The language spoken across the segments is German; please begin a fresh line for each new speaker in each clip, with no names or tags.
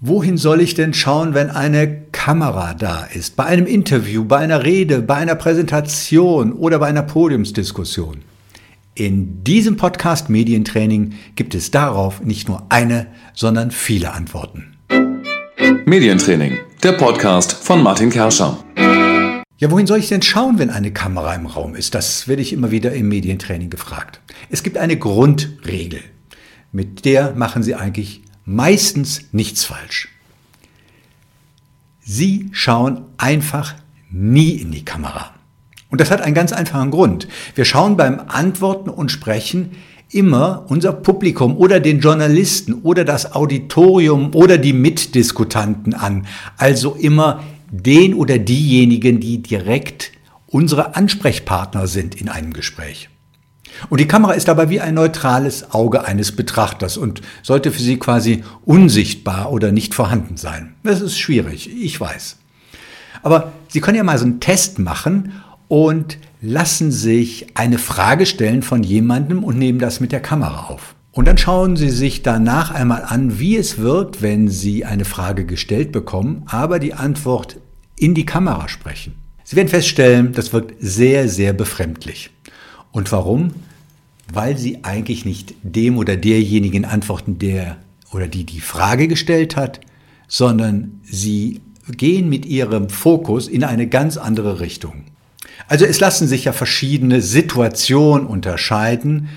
Wohin soll ich denn schauen, wenn eine Kamera da ist? Bei einem Interview, bei einer Rede, bei einer Präsentation oder bei einer Podiumsdiskussion? In diesem Podcast Medientraining gibt es darauf nicht nur eine, sondern viele Antworten.
Medientraining, der Podcast von Martin Kerscher.
Ja, wohin soll ich denn schauen, wenn eine Kamera im Raum ist? Das werde ich immer wieder im Medientraining gefragt. Es gibt eine Grundregel. Mit der machen Sie eigentlich meistens nichts falsch. Sie schauen einfach nie in die Kamera. Und das hat einen ganz einfachen Grund. Wir schauen beim Antworten und Sprechen immer unser Publikum oder den Journalisten oder das Auditorium oder die Mitdiskutanten an. Also immer den oder diejenigen, die direkt unsere Ansprechpartner sind in einem Gespräch. Und die Kamera ist dabei wie ein neutrales Auge eines Betrachters und sollte für Sie quasi unsichtbar oder nicht vorhanden sein. Das ist schwierig, ich weiß. Aber Sie können ja mal so einen Test machen und lassen sich eine Frage stellen von jemandem und nehmen das mit der Kamera auf. Und dann schauen Sie sich danach einmal an, wie es wirkt, wenn Sie eine Frage gestellt bekommen, aber die Antwort in die Kamera sprechen. Sie werden feststellen, das wirkt sehr, sehr befremdlich. Und warum? Weil sie eigentlich nicht dem oder derjenigen antworten, der oder die die Frage gestellt hat, sondern sie gehen mit ihrem Fokus in eine ganz andere Richtung. Also es lassen sich ja verschiedene Situationen unterscheiden,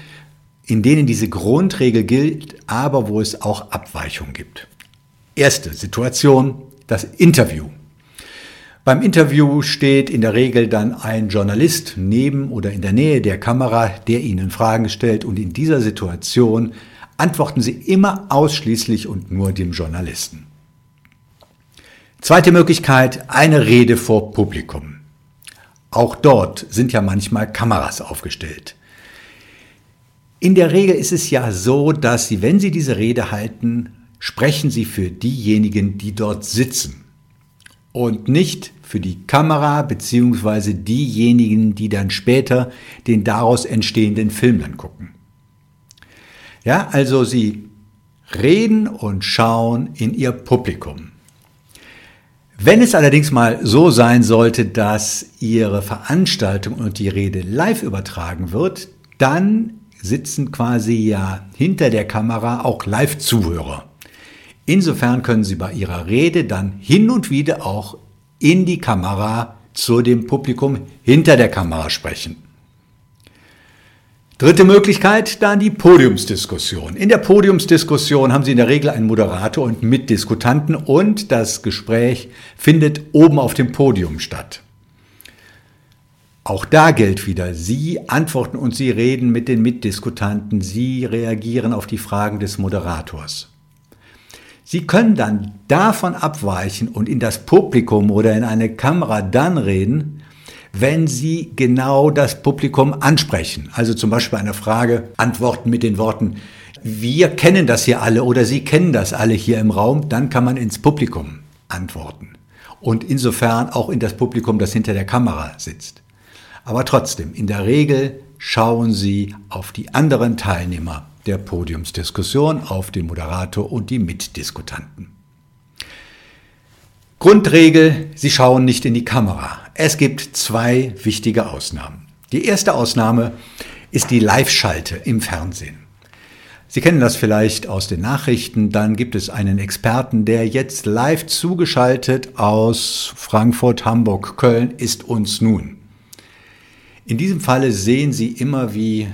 in denen diese Grundregel gilt, aber wo es auch Abweichungen gibt. Erste Situation, das Interview. Beim Interview steht in der Regel dann ein Journalist neben oder in der Nähe der Kamera, der Ihnen Fragen stellt und in dieser Situation antworten Sie immer ausschließlich und nur dem Journalisten. Zweite Möglichkeit, eine Rede vor Publikum. Auch dort sind ja manchmal Kameras aufgestellt. In der Regel ist es ja so, dass Sie, wenn Sie diese Rede halten, sprechen Sie für diejenigen, die dort sitzen und nicht für die Kamera beziehungsweise diejenigen, die dann später den daraus entstehenden Film dann gucken. Ja, also sie reden und schauen in ihr Publikum. Wenn es allerdings mal so sein sollte, dass Ihre Veranstaltung und die Rede live übertragen wird, dann sitzen quasi ja hinter der Kamera auch Live-Zuhörer. Insofern können Sie bei Ihrer Rede dann hin und wieder auch in die Kamera zu dem Publikum hinter der Kamera sprechen. Dritte Möglichkeit, dann die Podiumsdiskussion. In der Podiumsdiskussion haben Sie in der Regel einen Moderator und Mitdiskutanten und das Gespräch findet oben auf dem Podium statt. Auch da gilt wieder, Sie antworten und Sie reden mit den Mitdiskutanten, Sie reagieren auf die Fragen des Moderators. Sie können dann davon abweichen und in das Publikum oder in eine Kamera dann reden, wenn Sie genau das Publikum ansprechen. Also zum Beispiel eine Frage antworten mit den Worten, wir kennen das hier alle oder Sie kennen das alle hier im Raum, dann kann man ins Publikum antworten. Und insofern auch in das Publikum, das hinter der Kamera sitzt. Aber trotzdem, in der Regel schauen Sie auf die anderen Teilnehmer der Podiumsdiskussion auf den Moderator und die Mitdiskutanten. Grundregel, Sie schauen nicht in die Kamera. Es gibt zwei wichtige Ausnahmen. Die erste Ausnahme ist die Live-Schalte im Fernsehen. Sie kennen das vielleicht aus den Nachrichten. Dann gibt es einen Experten, der jetzt live zugeschaltet aus Frankfurt, Hamburg, Köln ist uns nun. In diesem Falle sehen Sie immer, wie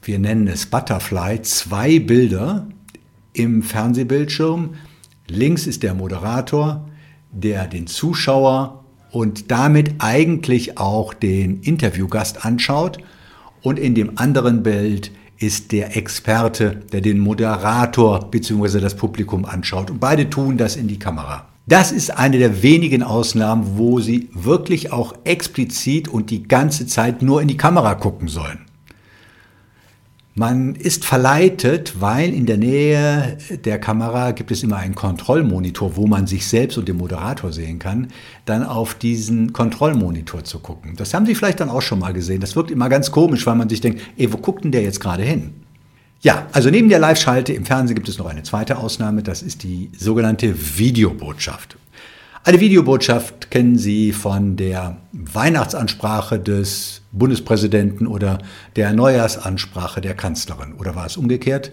wir nennen es Butterfly, zwei Bilder im Fernsehbildschirm. Links ist der Moderator, der den Zuschauer und damit eigentlich auch den Interviewgast anschaut. Und in dem anderen Bild ist der Experte, der den Moderator bzw. das Publikum anschaut. Und beide tun das in die Kamera. Das ist eine der wenigen Ausnahmen, wo sie wirklich auch explizit und die ganze Zeit nur in die Kamera gucken sollen. Man ist verleitet, weil in der Nähe der Kamera gibt es immer einen Kontrollmonitor, wo man sich selbst und den Moderator sehen kann, dann auf diesen Kontrollmonitor zu gucken. Das haben Sie vielleicht dann auch schon mal gesehen. Das wirkt immer ganz komisch, weil man sich denkt, ey, wo guckt denn der jetzt gerade hin? Ja, also neben der Live-Schalte im Fernsehen gibt es noch eine zweite Ausnahme, das ist die sogenannte Videobotschaft. Eine Videobotschaft kennen Sie von der Weihnachtsansprache des Bundespräsidenten oder der Neujahrsansprache der Kanzlerin. Oder war es umgekehrt?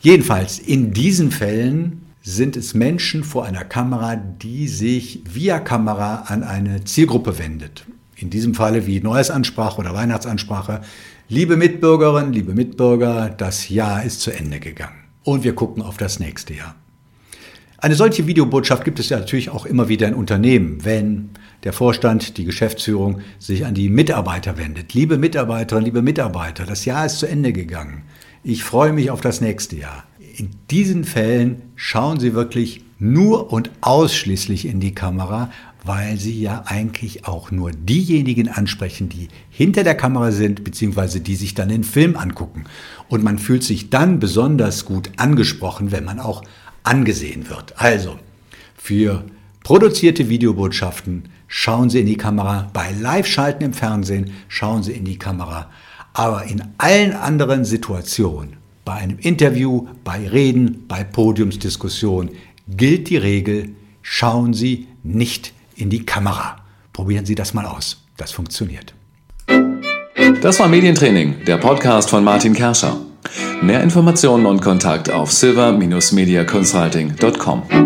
Jedenfalls, in diesen Fällen sind es Menschen vor einer Kamera, die sich via Kamera an eine Zielgruppe wendet. In diesem Falle wie Neujahrsansprache oder Weihnachtsansprache Liebe Mitbürgerinnen, liebe Mitbürger, das Jahr ist zu Ende gegangen und wir gucken auf das nächste Jahr. Eine solche Videobotschaft gibt es ja natürlich auch immer wieder in Unternehmen, wenn der Vorstand, die Geschäftsführung sich an die Mitarbeiter wendet. Liebe Mitarbeiterinnen, liebe Mitarbeiter, das Jahr ist zu Ende gegangen. Ich freue mich auf das nächste Jahr. In diesen Fällen schauen Sie wirklich nur und ausschließlich in die Kamera, weil Sie ja eigentlich auch nur diejenigen ansprechen, die hinter der Kamera sind, beziehungsweise die sich dann den Film angucken. Und man fühlt sich dann besonders gut angesprochen, wenn man auch angesehen wird. Also, für produzierte Videobotschaften schauen Sie in die Kamera. Bei Live-Schalten im Fernsehen schauen Sie in die Kamera. Aber in allen anderen Situationen, bei einem Interview, bei Reden, bei Podiumsdiskussionen, gilt die Regel, schauen Sie nicht in die Kamera. Probieren Sie das mal aus. Das funktioniert.
Das war Medientraining, der Podcast von Martin Kerscher. Mehr Informationen und Kontakt auf silver-mediaconsulting.com.